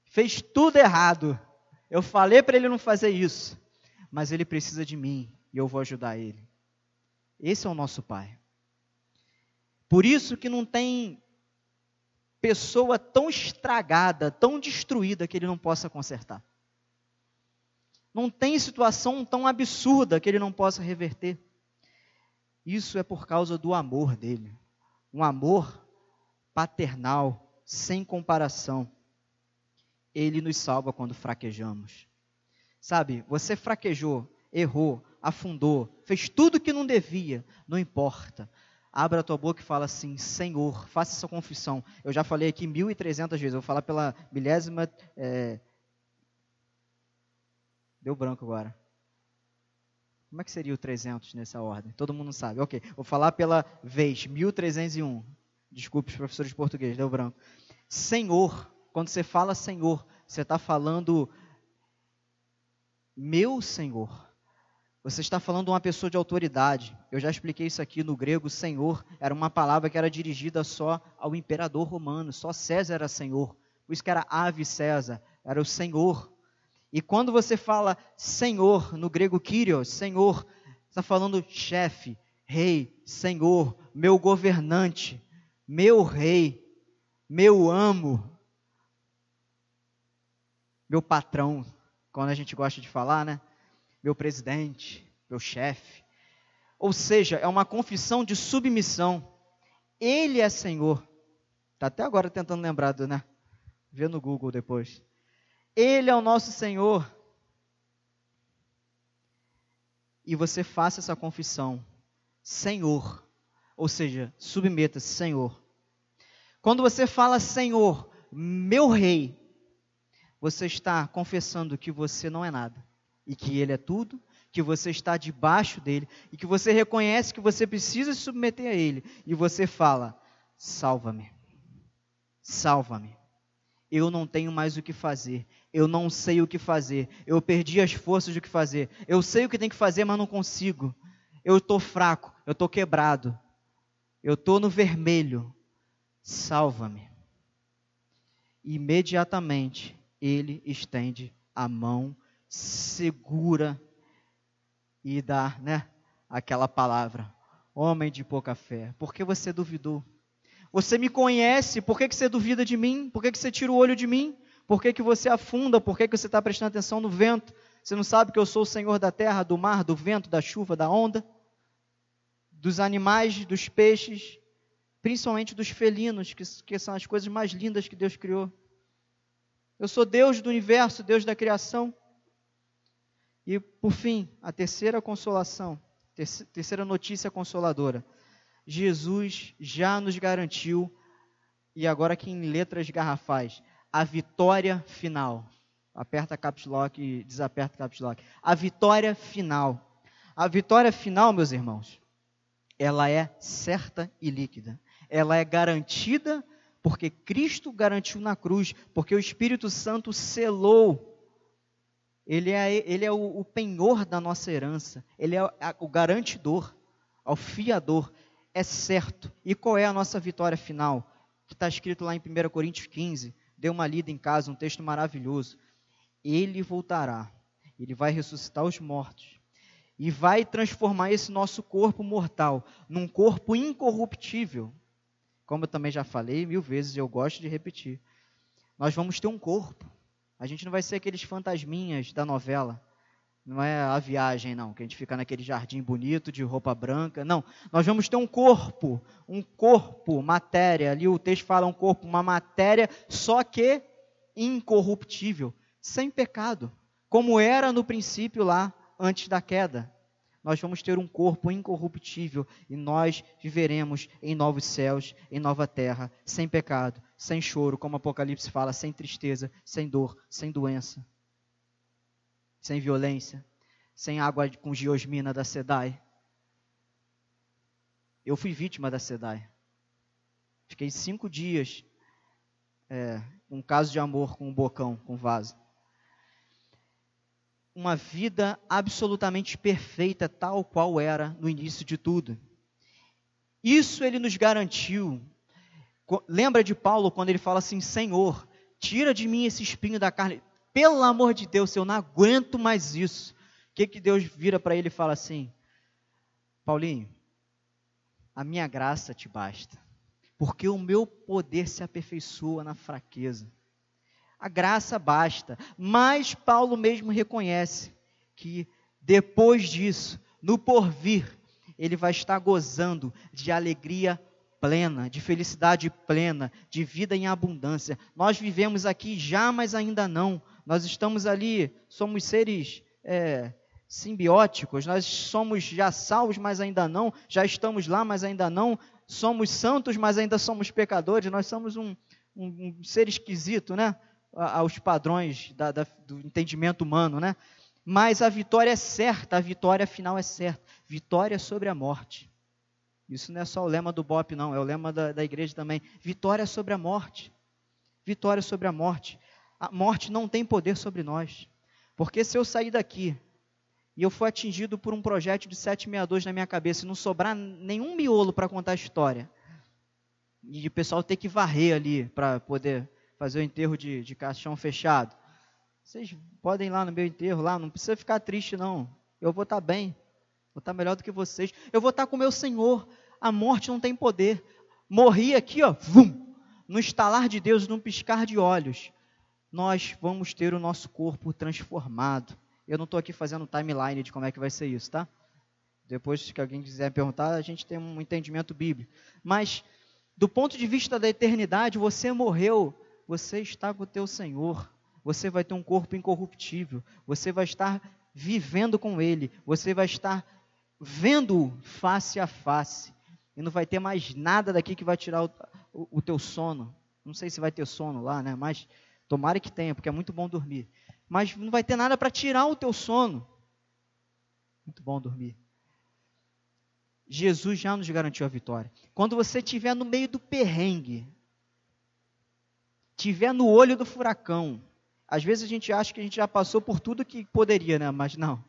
Fez tudo errado. Eu falei para ele não fazer isso mas ele precisa de mim e eu vou ajudar ele. Esse é o nosso Pai. Por isso que não tem pessoa tão estragada, tão destruída que ele não possa consertar. Não tem situação tão absurda que ele não possa reverter. Isso é por causa do amor dele. Um amor paternal, sem comparação. Ele nos salva quando fraquejamos. Sabe, você fraquejou, errou, afundou, fez tudo que não devia, não importa. Abra a tua boca e fala assim: Senhor, faça essa confissão. Eu já falei aqui mil e trezentas vezes, eu vou falar pela milésima. É... Deu branco agora. Como é que seria o 300 nessa ordem? Todo mundo sabe. Ok, vou falar pela vez, 1301. Desculpe os professores de português, deu branco. Senhor, quando você fala Senhor, você está falando meu Senhor. Você está falando de uma pessoa de autoridade. Eu já expliquei isso aqui no grego. Senhor era uma palavra que era dirigida só ao imperador romano. Só César era Senhor. Por isso que era ave César. Era o Senhor. E quando você fala Senhor, no grego Kyrios, Senhor, está falando chefe, rei, Senhor, meu governante, meu rei, meu amo, meu patrão, quando a gente gosta de falar, né? meu presidente, meu chefe. Ou seja, é uma confissão de submissão. Ele é Senhor. Está até agora tentando lembrar, né? Vê no Google depois. Ele é o nosso Senhor. E você faça essa confissão. Senhor. Ou seja, submeta-se, Senhor. Quando você fala Senhor, meu Rei, você está confessando que você não é nada e que Ele é tudo, que você está debaixo dele e que você reconhece que você precisa se submeter a Ele e você fala: salva-me, salva-me. Eu não tenho mais o que fazer, eu não sei o que fazer, eu perdi as forças do que fazer, eu sei o que tem que fazer, mas não consigo. Eu estou fraco, eu estou quebrado, eu estou no vermelho. Salva-me. Imediatamente ele estende a mão segura e dá, né, aquela palavra, homem de pouca fé, por que você duvidou? Você me conhece, por que, que você duvida de mim? Por que, que você tira o olho de mim? Por que, que você afunda? Por que, que você está prestando atenção no vento? Você não sabe que eu sou o Senhor da terra, do mar, do vento, da chuva, da onda? Dos animais, dos peixes, principalmente dos felinos, que, que são as coisas mais lindas que Deus criou. Eu sou Deus do universo, Deus da criação. E, por fim, a terceira consolação, terceira notícia consoladora. Jesus já nos garantiu, e agora aqui em letras garrafais, a vitória final. Aperta caps lock e desaperta caps lock. A vitória final. A vitória final, meus irmãos, ela é certa e líquida. Ela é garantida porque Cristo garantiu na cruz, porque o Espírito Santo selou ele é, ele é o, o penhor da nossa herança, ele é o garantidor, o fiador, é certo. E qual é a nossa vitória final? Que está escrito lá em 1 Coríntios 15, dê uma lida em casa, um texto maravilhoso. Ele voltará, ele vai ressuscitar os mortos e vai transformar esse nosso corpo mortal num corpo incorruptível. Como eu também já falei mil vezes, eu gosto de repetir. Nós vamos ter um corpo a gente não vai ser aqueles fantasminhas da novela. Não é a viagem, não, que a gente fica naquele jardim bonito de roupa branca. Não, nós vamos ter um corpo, um corpo, matéria. Ali o texto fala um corpo, uma matéria, só que incorruptível, sem pecado, como era no princípio lá, antes da queda. Nós vamos ter um corpo incorruptível e nós viveremos em novos céus, em nova terra, sem pecado, sem choro, como Apocalipse fala, sem tristeza, sem dor, sem doença, sem violência, sem água com geosmina da SEDAI. Eu fui vítima da SEDAI. Fiquei cinco dias é, um caso de amor com um bocão, com um vaso. Uma vida absolutamente perfeita, tal qual era no início de tudo. Isso ele nos garantiu Lembra de Paulo quando ele fala assim: Senhor, tira de mim esse espinho da carne. Pelo amor de Deus, eu não aguento mais isso. O que, que Deus vira para ele e fala assim: Paulinho, a minha graça te basta, porque o meu poder se aperfeiçoa na fraqueza. A graça basta, mas Paulo mesmo reconhece que depois disso, no porvir, ele vai estar gozando de alegria plena, de felicidade plena, de vida em abundância. Nós vivemos aqui já, mas ainda não. Nós estamos ali, somos seres é, simbióticos, nós somos já salvos, mas ainda não. Já estamos lá, mas ainda não. Somos santos, mas ainda somos pecadores. Nós somos um, um, um ser esquisito, né? Aos padrões da, da, do entendimento humano, né? Mas a vitória é certa, a vitória final é certa. Vitória sobre a morte. Isso não é só o lema do BOP, não, é o lema da, da igreja também. Vitória sobre a morte. Vitória sobre a morte. A morte não tem poder sobre nós. Porque se eu sair daqui e eu for atingido por um projeto de 762 na minha cabeça e não sobrar nenhum miolo para contar a história, e o pessoal ter que varrer ali para poder fazer o enterro de, de caixão fechado, vocês podem ir lá no meu enterro, lá, não precisa ficar triste, não. Eu vou estar tá bem. Vou estar tá melhor do que vocês. Eu vou estar tá com o meu Senhor. A morte não tem poder. Morri aqui, ó, vum, no estalar de Deus, num piscar de olhos. Nós vamos ter o nosso corpo transformado. Eu não estou aqui fazendo timeline de como é que vai ser isso, tá? Depois, se alguém quiser perguntar, a gente tem um entendimento bíblico. Mas, do ponto de vista da eternidade, você morreu, você está com o teu Senhor. Você vai ter um corpo incorruptível. Você vai estar vivendo com Ele. Você vai estar vendo face a face. E não vai ter mais nada daqui que vai tirar o, o, o teu sono. Não sei se vai ter sono lá, né? Mas tomara que tenha, porque é muito bom dormir. Mas não vai ter nada para tirar o teu sono. Muito bom dormir. Jesus já nos garantiu a vitória. Quando você estiver no meio do perrengue, estiver no olho do furacão, às vezes a gente acha que a gente já passou por tudo que poderia, né? Mas não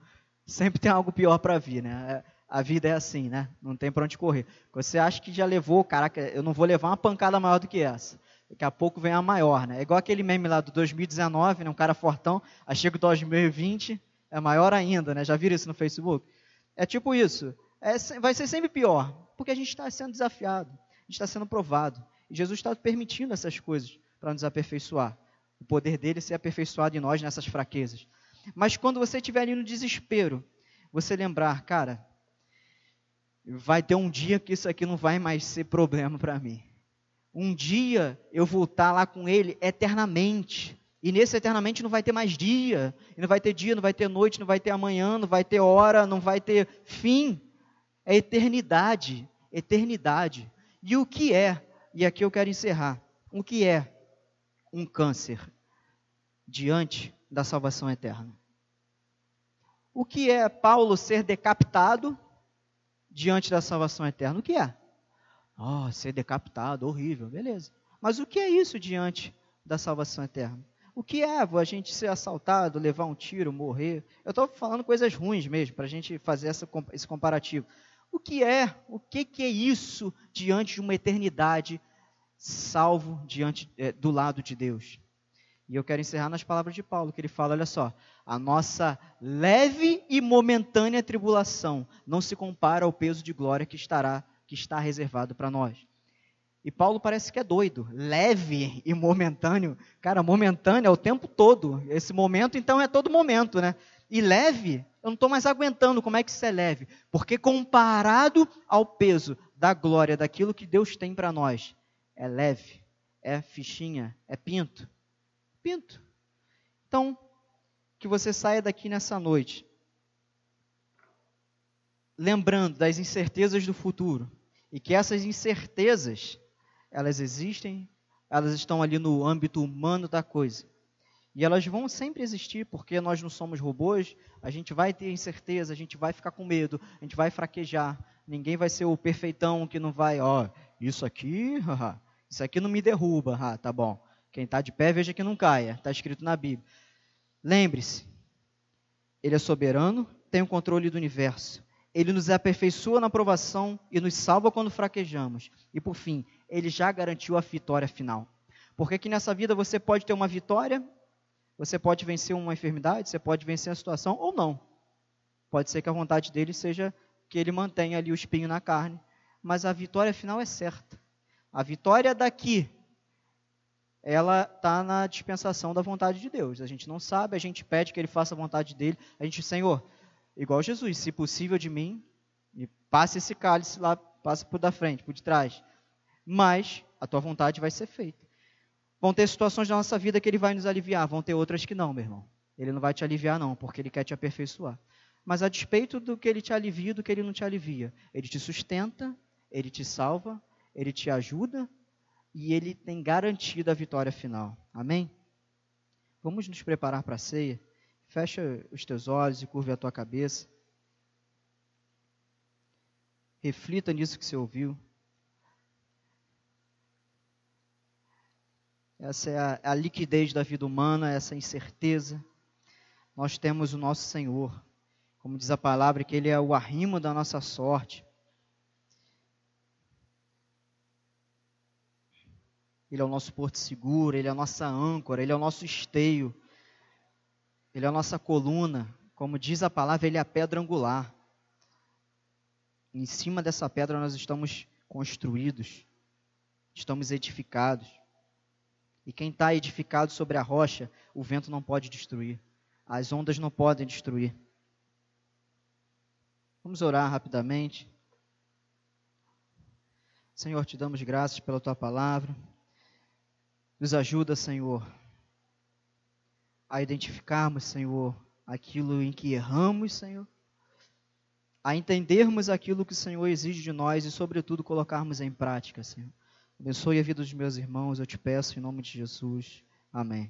sempre tem algo pior para vir, né? É, a vida é assim, né? Não tem para onde correr. Você acha que já levou, caraca, eu não vou levar uma pancada maior do que essa. Daqui a pouco vem a maior, né? É igual aquele meme lá do 2019, né? Um cara fortão, aí chega o 2020, é maior ainda, né? Já viram isso no Facebook? É tipo isso. É, vai ser sempre pior, porque a gente está sendo desafiado, a gente está sendo provado. E Jesus está permitindo essas coisas para nos aperfeiçoar. O poder dele ser aperfeiçoado em nós nessas fraquezas. Mas quando você estiver ali no desespero, você lembrar, cara, vai ter um dia que isso aqui não vai mais ser problema para mim. Um dia eu vou estar lá com ele eternamente. E nesse eternamente não vai ter mais dia, não vai ter dia, não vai ter noite, não vai ter amanhã, não vai ter hora, não vai ter fim. É eternidade, eternidade. E o que é? E aqui eu quero encerrar. O que é um câncer diante da salvação eterna. O que é Paulo ser decapitado diante da salvação eterna? O que é? Oh, ser decapitado, horrível, beleza. Mas o que é isso diante da salvação eterna? O que é a gente ser assaltado, levar um tiro, morrer? Eu estou falando coisas ruins mesmo, para a gente fazer essa, esse comparativo. O que é? O que, que é isso diante de uma eternidade salvo diante é, do lado de Deus? E eu quero encerrar nas palavras de Paulo, que ele fala: olha só, a nossa leve e momentânea tribulação não se compara ao peso de glória que estará que está reservado para nós. E Paulo parece que é doido, leve e momentâneo. Cara, momentâneo é o tempo todo. Esse momento, então, é todo momento, né? E leve, eu não estou mais aguentando como é que isso é leve. Porque comparado ao peso da glória daquilo que Deus tem para nós, é leve, é fichinha, é pinto pinto. Então, que você saia daqui nessa noite lembrando das incertezas do futuro e que essas incertezas elas existem, elas estão ali no âmbito humano da coisa. E elas vão sempre existir, porque nós não somos robôs, a gente vai ter incerteza, a gente vai ficar com medo, a gente vai fraquejar. Ninguém vai ser o perfeitão que não vai, ó, isso aqui, isso aqui não me derruba, ah, tá bom. Quem está de pé, veja que não caia. Está escrito na Bíblia. Lembre-se, Ele é soberano, tem o controle do universo. Ele nos aperfeiçoa na aprovação e nos salva quando fraquejamos. E por fim, Ele já garantiu a vitória final. Porque aqui nessa vida você pode ter uma vitória, você pode vencer uma enfermidade, você pode vencer a situação ou não. Pode ser que a vontade dele seja que ele mantenha ali o espinho na carne, mas a vitória final é certa. A vitória daqui ela está na dispensação da vontade de Deus. A gente não sabe, a gente pede que ele faça a vontade dele. A gente, Senhor, igual Jesus, se possível de mim, me passe esse cálice lá, passe por da frente, por de trás. Mas a tua vontade vai ser feita. Vão ter situações da nossa vida que ele vai nos aliviar, vão ter outras que não, meu irmão. Ele não vai te aliviar, não, porque ele quer te aperfeiçoar. Mas a despeito do que ele te alivia, do que ele não te alivia, ele te sustenta, ele te salva, ele te ajuda e ele tem garantido a vitória final. Amém? Vamos nos preparar para a ceia. Fecha os teus olhos e curve a tua cabeça. Reflita nisso que você ouviu. Essa é a, a liquidez da vida humana, essa incerteza. Nós temos o nosso Senhor. Como diz a palavra, que Ele é o arrimo da nossa sorte. Ele é o nosso porto seguro, Ele é a nossa âncora, Ele é o nosso esteio, Ele é a nossa coluna. Como diz a palavra, Ele é a pedra angular. Em cima dessa pedra nós estamos construídos, estamos edificados. E quem está edificado sobre a rocha, o vento não pode destruir. As ondas não podem destruir. Vamos orar rapidamente. Senhor, te damos graças pela tua palavra. Nos ajuda, Senhor, a identificarmos, Senhor, aquilo em que erramos, Senhor, a entendermos aquilo que o Senhor exige de nós e, sobretudo, colocarmos em prática, Senhor. Abençoe a vida dos meus irmãos, eu te peço em nome de Jesus. Amém.